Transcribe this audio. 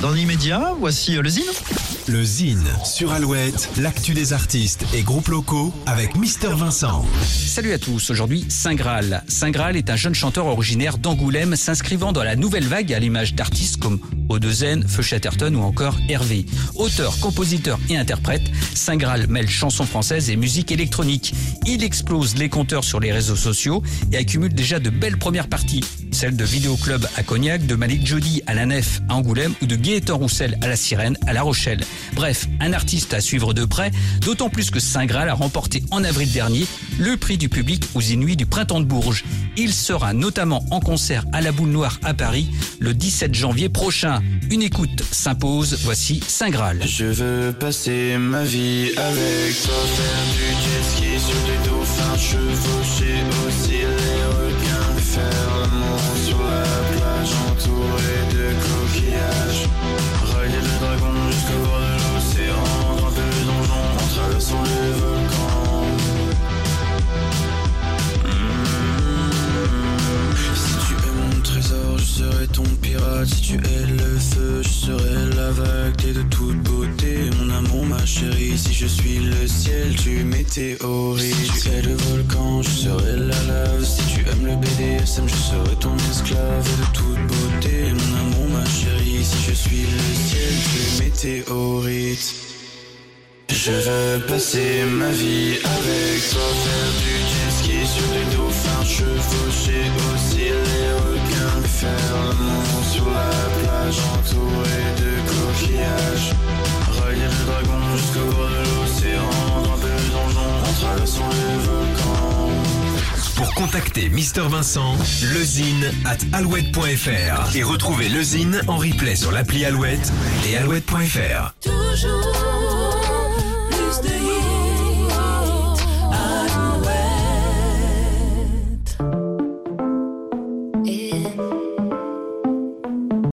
Dans l'immédiat, voici euh, le Zine. Le Zine sur Alouette, l'actu des artistes et groupes locaux avec Mister Vincent. Salut à tous, aujourd'hui Saint Graal. Saint Graal est un jeune chanteur originaire d'Angoulême s'inscrivant dans la nouvelle vague à l'image d'artistes comme Odezen, Feu Chatterton ou encore Hervé. Auteur, compositeur et interprète, Saint Graal mêle chansons françaises et musique électronique. Il explose les compteurs sur les réseaux sociaux et accumule déjà de belles premières parties. Celles de Vidéoclub à Cognac, de Malik Jody à la Nef à Angoulême ou de Gaëtan Roussel à la Sirène à La Rochelle. Bref, un artiste à suivre de près, d'autant plus que Saint Graal a remporté en avril dernier le prix du public aux Inuits du Printemps de Bourges. Il sera notamment en concert à la Boule Noire à Paris le 17 janvier prochain. Une écoute s'impose, voici Saint Graal. Je veux passer ma vie avec toi, du jet sur des dauphins, chevaucher ton pirate. Si tu es le feu, je serai la vague. T'es de toute beauté, mon amour, ma chérie. Si je suis le ciel, tu météorises. Si tu es le volcan, je serai la lave. Si tu aimes le BDSM, je serai ton esclave. De toute beauté, mon amour, ma chérie. Si je suis le ciel, tu météorites. Je veux passer ma vie avec toi, faire du jet ski sur les dauphins, chevaucher aussi Pour contacter Mister Vincent, lezine at alouette.fr et retrouver le Zine en replay sur l'appli Alouette et alouette.fr.